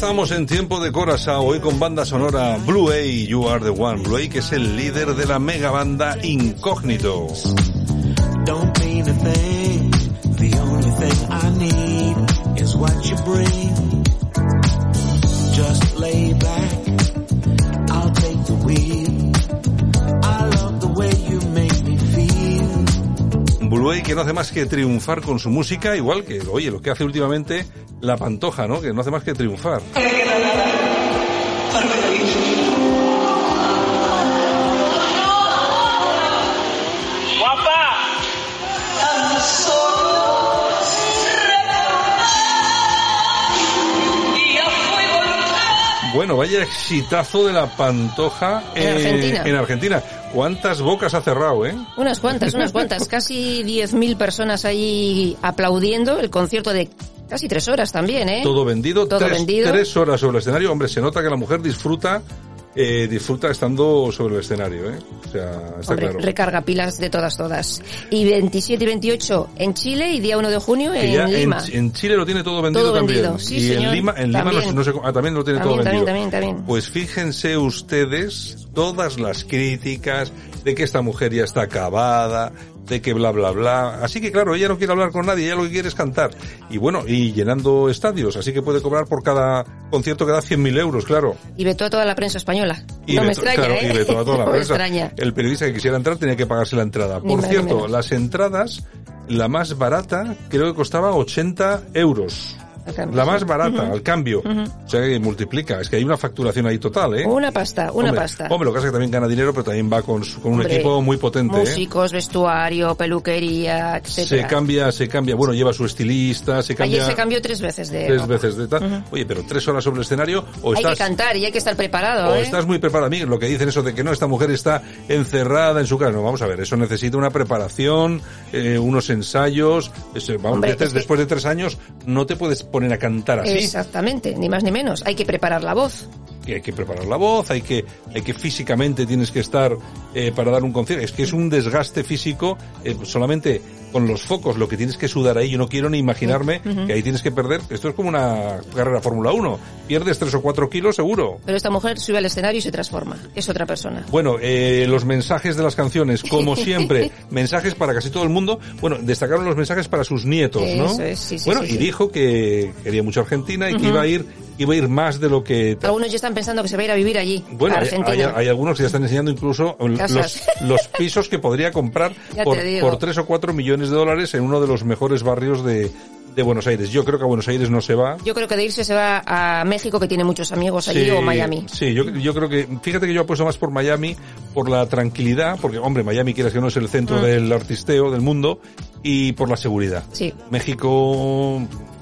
Estamos en tiempo de Corazao, hoy con banda sonora Blue A, You Are the One. Blue A, que es el líder de la mega banda Incógnito. Don't mean a thing. The only thing I need is what you bring. Just lay back. I'll take the wheel. I love the way you make me feel. Blue A, que no hace más que triunfar con su música, igual que, oye, lo que hace últimamente la Pantoja, ¿no? Que no hace más que triunfar. Bueno, vaya exitazo de la Pantoja En Argentina. en Argentina. ¿Cuántas bocas ha cerrado, eh? Unas cuantas, unas cuantas. Casi 10.000 personas ahí aplaudiendo el concierto de casi tres horas también, ¿eh? Todo vendido, Todo tres, vendido. tres horas sobre el escenario. Hombre, se nota que la mujer disfruta, eh, disfruta estando sobre el escenario, ¿eh? O sea, está Hombre, claro. recarga pilas de todas, todas. Y 27 y 28 en Chile y día 1 de junio ya en en, Lima. en Chile lo tiene todo vendido Todo también. vendido, sí, y en. Lima, en Lima no, También. no sé ah, también lo tiene todo También, vendido. también, también, también. Pues fíjense ustedes todas las críticas de que esta mujer ya está acabada, de que bla bla bla. Así que claro, ella no quiere hablar con nadie, ella lo que quiere es cantar. Y bueno, y llenando estadios, así que puede cobrar por cada concierto que da 100.000 euros, claro. Y vetó a toda la prensa española. Y no me extraña, claro, ¿eh? y vetó a toda la no prensa. extraña. El periodista que quisiera entrar tenía que pagarse la entrada. Por cierto, las entradas, la más barata, creo que costaba 80 euros. La más barata, al cambio. O sea que multiplica. Es que hay una facturación ahí total, ¿eh? Una pasta, una hombre, pasta. Hombre, lo que pasa es que también gana dinero, pero también va con, su- con un Hombre, equipo muy potente, ¿eh? Músicos, vestuario, peluquería, etcétera. Se cambia, se cambia. Bueno, lleva su estilista, se cambia. Ayer se cambió tres veces de... Tres veces de tal. Oye, pero tres horas sobre el escenario, o Hay estás. que cantar y hay que estar preparado, O ¿eh? estás muy preparado, a mí lo que dicen eso de que no, esta mujer está encerrada en su casa. No, vamos a ver, eso necesita una preparación, eh, unos ensayos. vamos, Hombre, desde- es que- después de tres años no te puedes poner a cantar así. Exactamente, ni más ni menos. Hay que preparar la voz. Que hay que preparar la voz, hay que, hay que físicamente tienes que estar eh, para dar un concierto. Es que es un desgaste físico eh, solamente con los focos, lo que tienes que sudar ahí. Yo no quiero ni imaginarme que ahí tienes que perder. Esto es como una carrera Fórmula 1. Pierdes tres o cuatro kilos seguro. Pero esta mujer sube al escenario y se transforma. Es otra persona. Bueno, eh, los mensajes de las canciones, como siempre, mensajes para casi todo el mundo. Bueno, destacaron los mensajes para sus nietos, ¿no? Eso es, sí, sí, bueno, sí, y dijo que quería mucho Argentina y que iba a ir, iba a ir más de lo que. Algunos ya están pensando que se va a ir a vivir allí, Bueno, a hay, Argentina. hay- hay algunos que ya están enseñando incluso los, pisos que podría comprar por, por 3 o 4 millones de dólares en uno de los mejores barrios de, de Buenos Aires. Yo creo que a Buenos Aires no se va. Yo creo que de irse se va a México, que tiene muchos amigos allí, Sí, o Miami. Sí, yo, yo creo que, fíjate que yo apuesto más por Miami, por la tranquilidad, porque, hombre, Miami, quieras que no, es el centro Mm. del artisteo del mundo, y por la seguridad. Sí. México,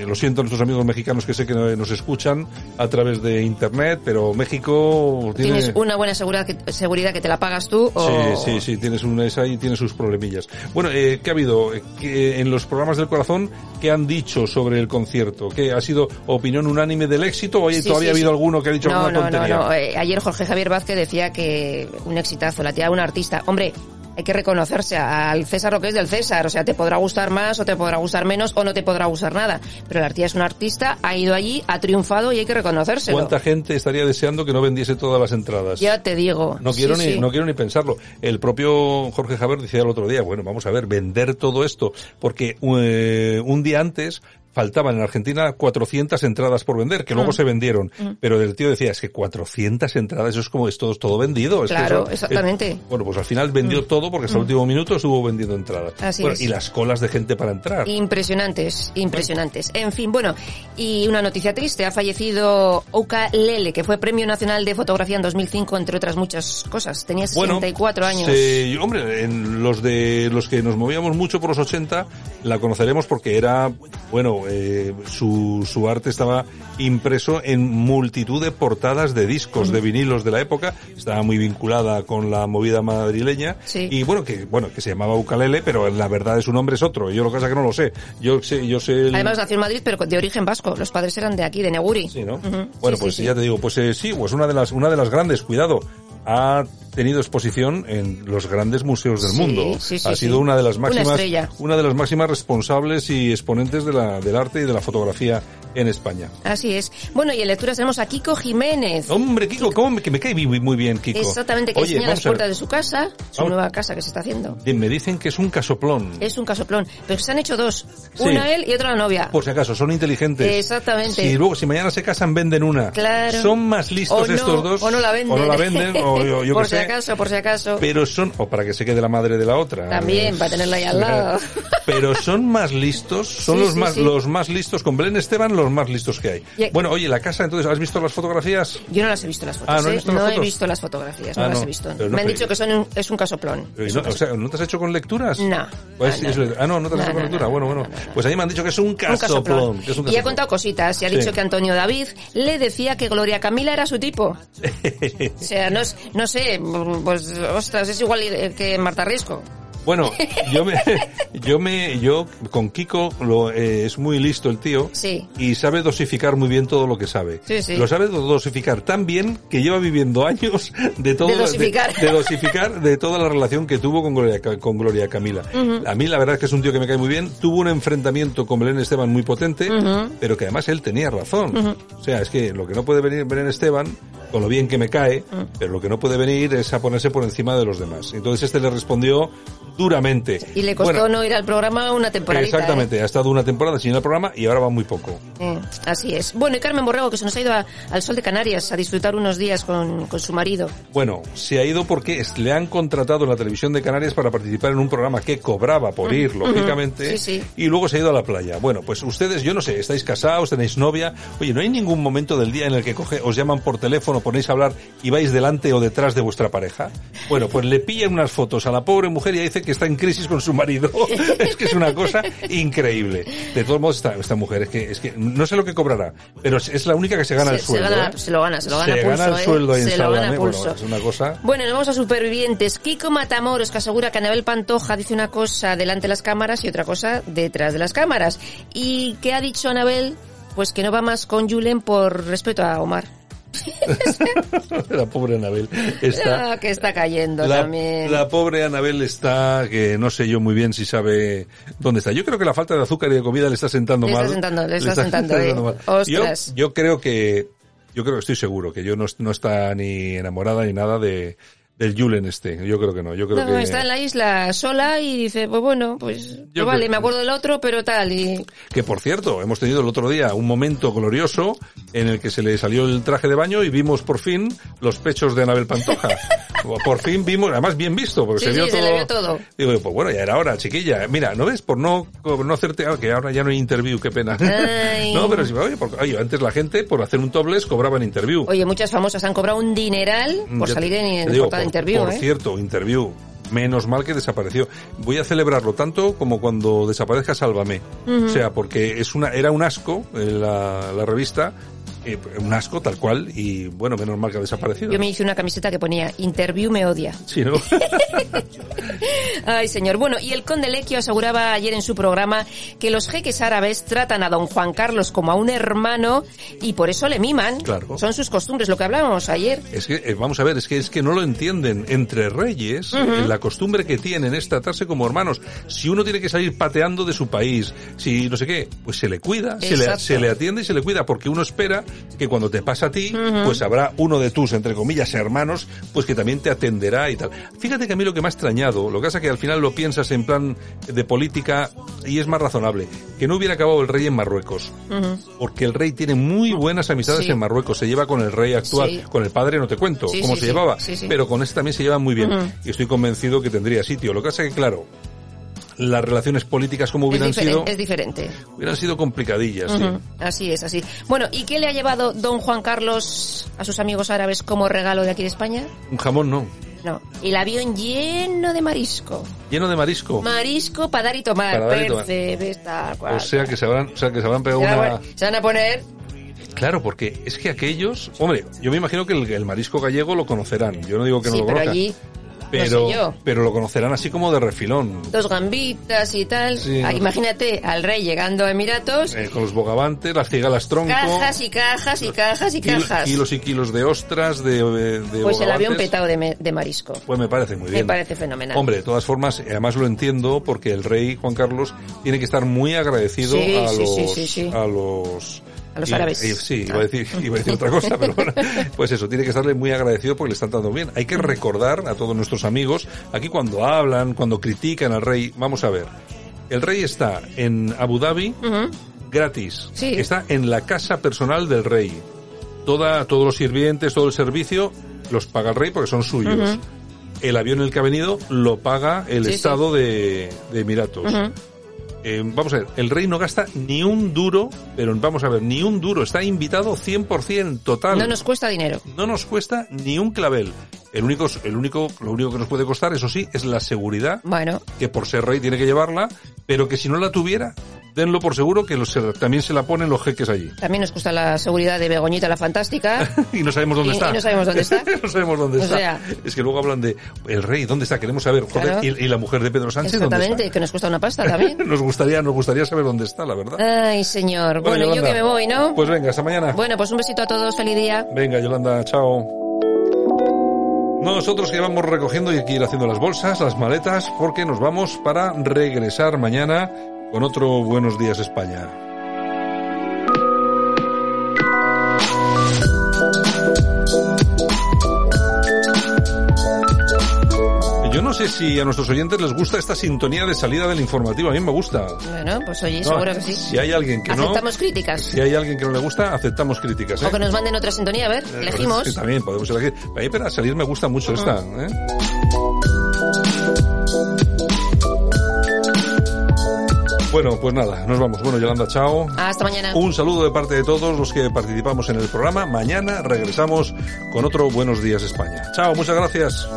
eh, lo siento a nuestros amigos mexicanos que sé que nos escuchan a través de internet, pero México tiene... Tienes una buena seguridad que, seguridad que te la pagas tú o... Sí, sí, sí, tienes una esa y tiene sus problemillas. Bueno, eh, ¿qué ha habido? Eh, que en los programas del corazón, ¿qué han dicho sobre el concierto? ¿Qué ha sido opinión unánime del éxito o hay- Sí, todavía sí, ha habido sí. alguno que ha dicho no, alguna no, tontería? No, no, Eh, ayer Jorge Javier Vázquez decía que un exitazo, la tía era una artista. Hombre, hay que reconocerse al César lo que es del César. O sea, te podrá gustar más o te podrá gustar menos o no te podrá gustar nada. Pero la tía es una artista, ha ido allí, ha triunfado y hay que reconocérselo. ¿Cuánta gente estaría deseando que no vendiese todas las entradas? Ya te digo. No quiero Sí, ni, sí. no quiero ni pensarlo. El propio Jorge Javier decía el otro día, bueno, vamos a ver, vender todo esto, porque eh, un día antes faltaban en Argentina 400 entradas por vender, que luego se vendieron. Pero el tío decía, es que 400 entradas, eso es como es todo, todo vendido. Es que Claro, eso- exactamente. eh, bueno, pues al final vendió todo porque hasta el último minuto estuvo vendiendo entradas. Así Bueno, es. Y las colas de gente para entrar. Impresionantes, impresionantes. En fin, bueno, y una noticia triste, ha fallecido Ouka Lele, que fue Premio Nacional de Fotografía en 2005, entre otras muchas cosas. Tenía 64 años. se- hombre, en los de los que nos movíamos mucho por los 80, la conoceremos porque era, bueno, eh, su, su arte estaba impreso en multitud de portadas de discos, de vinilos de la época, estaba muy vinculada con la movida madrileña, Sí. y bueno, que, bueno, que se llamaba Ucalele, pero la verdad de su nombre es otro, yo lo que pasa es que no lo sé, yo sé, yo sé el- Además nació en Madrid, pero de origen vasco. Los padres eran de aquí, de Neguri. Sí, ¿no? Bueno, Sí, pues sí. ya te digo, pues eh, sí, pues una de las una de las grandes, cuidado, ha tenido exposición en los grandes museos del Sí, mundo. sí, sí, ha sido una de las máximas una de las máximas responsables y exponentes de la, del arte y de la fotografía en España. Así es. Bueno, y en lecturas tenemos a Kiko Jiménez. Hombre, Kiko, ¿cómo me, que me cae muy, bien, Kiko? Exactamente, que Oye, enseña las puertas de su casa, su Vamos. nueva casa que se está haciendo. Me dicen que es un casoplón. Es un casoplón. Pero se han hecho dos. Una él y otra la novia. Por si acaso, son inteligentes. Exactamente. Si luego, si mañana se casan, venden una. Claro. Son más listos no, estos dos. O no la venden. O no la venden, o yo, yo qué si sé. acaso, por si acaso. Pero son, o para que se quede la madre de la otra. También, para tenerla ahí al lado. Pero son más listos, son Sí, los sí, más, sí. los más listos, con Belén Esteban, los más listos que hay. Y- Bueno, oye, la casa, entonces, ¿has visto las fotografías? Yo no las he visto las fotos. Ah, ¿no has ¿eh? las he fotos? visto las fotografías, Ah, no, las no, he visto. no, Me han dicho que son un- es un casoplón. Es no, o sea, ¿no te has hecho con lecturas? No. Pues, No, es- no. ah, no, no te has No, hecho con no, lectura. no, bueno, no, bueno. no, no. Pues ahí me han dicho que es un Un casoplón. un Y ha contado cositas. Y ha dicho que Antonio David le decía que Gloria Camila era su tipo. O sea, no, no sé, pues, ostras, es igual que Marta Riesco. Bueno, yo me, yo me, yo con Kiko lo, eh, es muy listo el tío Sí. y sabe dosificar muy bien todo lo que sabe. Sí, sí. Lo sabe do- dosificar tan bien que lleva viviendo años de todo De dosificar. de, de dosificar de toda la relación que tuvo con Gloria, con Gloria Camila. A mí la verdad es que es un tío que me cae muy bien. Tuvo un enfrentamiento con Belén Esteban muy potente, pero que además él tenía razón. O sea, es que lo que no puede venir Belén Esteban, con lo bien que me cae, pero lo que no puede venir es a ponerse por encima de los demás. Entonces este le respondió duramente. Y le costó Bueno, no ir al programa una temporada. Exactamente, ha estado una temporada sin ir al programa y ahora va muy poco. así es. Bueno, y Carmen Borrego, que se nos ha ido a- al sol de Canarias a disfrutar unos días con, con su marido. Bueno, se ha ido porque es- le han contratado en la televisión de Canarias para participar en un programa que cobraba por ir, lógicamente, Sí, sí. y luego se ha ido a la playa. Bueno, pues ustedes, yo no sé, estáis casados, tenéis novia, oye, ¿no hay ningún momento del día en el que coge, os llaman por teléfono, ponéis a hablar y vais delante o detrás de vuestra pareja? Bueno, pues le pillan unas fotos a la pobre mujer y dice que está en crisis con su marido. es que es una cosa increíble. De todos modos, esta, esta mujer, es que, es que no sé lo que cobrará, pero es, la única que se gana se, el sueldo. se gana- ¿eh? se lo gana, se lo gana Se pulso. gana el ¿eh? sueldo ahí en a Sálvame. Bueno, es una cosa... Bueno, nos vamos a supervivientes. Kiko Matamoros, que asegura que Anabel Pantoja dice una cosa delante de las cámaras y otra cosa detrás de las cámaras. ¿Y qué ha dicho Anabel? Pues que no va más con Julen por respeto a Omar. la pobre Anabel está... Que está cayendo La, también. la pobre Anabel está, que no sé yo muy bien si sabe dónde está. Yo creo que la falta de azúcar y de comida le está sentando Le está mal. sentando, le está sentando, eh. mal. Yo, yo creo que, yo creo que estoy seguro que yo no, no está ni enamorada ni nada de, del Julen este. Yo creo que no. Yo creo No, que está en la isla sola y dice, pues bueno, pues, Yo vale, me acuerdo del otro, pero tal. Y Que por cierto, hemos tenido el otro día un momento glorioso en el que se le salió el traje de baño y vimos por fin los pechos de Anabel Pantoja. por fin vimos, además bien visto, porque Sí, se vio sí, todo. se le vio todo. Digo, pues bueno, ya era hora, chiquilla. Mira, ¿no ves? Por no, por no hacerte, ah, que ahora ya no hay interview, qué pena. Ay. no, pero sí, oye, porque, oye, antes la gente por hacer un topless cobraban interview. Oye, muchas famosas han cobrado un dineral por Ya salir en, digo, por- interview, Por ¿eh? cierto, interview. Menos mal que desapareció. Voy a celebrarlo tanto como cuando desaparezca Sálvame. O sea, porque es una, era un asco eh, la, la revista, eh, un asco tal cual, y bueno, menos mal que ha desaparecido. Yo me hice una camiseta que ponía Interview me odia. Sí, ¿no? Ay, señor. Bueno, y el conde Lequio aseguraba ayer en su programa que los jeques árabes tratan a don Juan Carlos como a un hermano y por eso le miman. Claro. Son sus costumbres, lo que hablábamos ayer. Es que, eh, vamos a ver, es que es que no lo entienden. Entre reyes, eh, la costumbre que tienen es tratarse como hermanos. Si uno tiene que salir pateando de su país, si no sé qué, pues se le cuida, se le, se le atiende y se le cuida, porque uno espera que cuando te pasa a ti, pues habrá uno de tus, entre comillas, hermanos, pues que también te atenderá y tal. Fíjate que a mí lo que me ha extrañado, lo que pasa que al final lo piensas en plan de política y es más razonable. Que no hubiera acabado el rey en Marruecos. Porque el rey tiene muy buenas amistades Sí. en Marruecos. Se lleva con el rey actual. Sí. Con el padre no te cuento Sí, cómo se llevaba. Pero con este también se lleva muy bien. Y estoy convencido que tendría sitio. Lo que pasa es que, claro, las relaciones políticas como hubieran sido, es diferente. hubieran sido complicadillas. sí. Así es, así. Bueno, ¿y qué le ha llevado don Juan Carlos a sus amigos árabes como regalo de aquí de España? Un jamón no. No, el avión lleno de marisco. Lleno de marisco. Marisco para dar y tomar. Para dar y tomar. Cual. O sea que se habrán, o sea que se habrán pegado se, van a una... se van a poner... Claro, porque es que aquellos, hombre, yo me imagino que el, el marisco gallego lo conocerán. Yo no digo que no sí, lo conozcan. allí, pero, no sé yo. pero lo conocerán así como de refilón. dos gambitas y tal. Sí, Ah, no. Imagínate al rey llegando a Emiratos, Eh, con los bogavantes, las cigalas tronco. cajas y cajas y cajas y cajas. Kilos y kilos de ostras, de, de, de pues el avión petado de, me- de marisco. Pues me parece muy Me bien. parece fenomenal. Hombre, de todas formas, eh, además lo entiendo porque el rey Juan Carlos tiene que estar muy agradecido Sí, a, sí, los, a los A los y- árabes. y- sí, iba Ah. a, decir, iba a decir otra cosa, pero bueno, pues eso, tiene que estarle muy agradecido porque le están dando bien. Hay que recordar a todos nuestros amigos, aquí cuando hablan, cuando critican al rey, vamos a ver, el rey está en Abu Dhabi gratis, Sí. está en la casa personal del rey. Toda, todos los sirvientes, todo el servicio los paga el rey porque son suyos. El avión en el que ha venido lo paga el Sí, sí. Estado de, de Emiratos. Eh, vamos a ver, el rey no gasta ni un duro, pero vamos a ver, ni un duro, está invitado 100% total. No nos cuesta dinero. No nos cuesta ni un clavel. El único, el único, lo único que nos puede costar, eso sí, es la seguridad, Bueno, que por ser rey tiene que llevarla, pero que si no la tuviera, denlo por seguro que los- también se la ponen los jeques allí. también nos cuesta la seguridad de Begoñita la Fantástica. y no sabemos dónde Y- está. y no sabemos dónde está. no sabemos dónde O está. sea- es que luego hablan de el rey, ¿dónde está? Queremos saber. Joder, Claro. y, y la mujer de Pedro Sánchez, ¿dónde Exactamente, está? que nos cuesta una pasta también. Nos gustaría, nos gustaría saber dónde está, la verdad. Ay, señor. Bueno, yo Yolanda, que me voy, ¿no? Pues venga, hasta mañana. Bueno, pues un besito a todos, feliz día. Venga, Yolanda, chao. Nosotros que vamos recogiendo y hay que ir haciendo las bolsas, las maletas, porque nos vamos para regresar mañana con otro Buenos Días España. Yo no sé si a nuestros oyentes les gusta esta sintonía de salida del informativo. A mí me gusta. Bueno, pues oye, No, seguro que sí. Si hay alguien que no, Aceptamos críticas. si hay alguien que no le gusta, aceptamos críticas. ¿eh? O que nos manden otra sintonía, a ver, Eh, elegimos. sí, también podemos elegir. A mí para salir me gusta mucho esta. ¿eh? Bueno, pues nada, nos vamos. Bueno, Yolanda, chao. Hasta mañana. Un saludo de parte de todos los que participamos en el programa. Mañana regresamos con otro Buenos Días España. Chao, muchas gracias.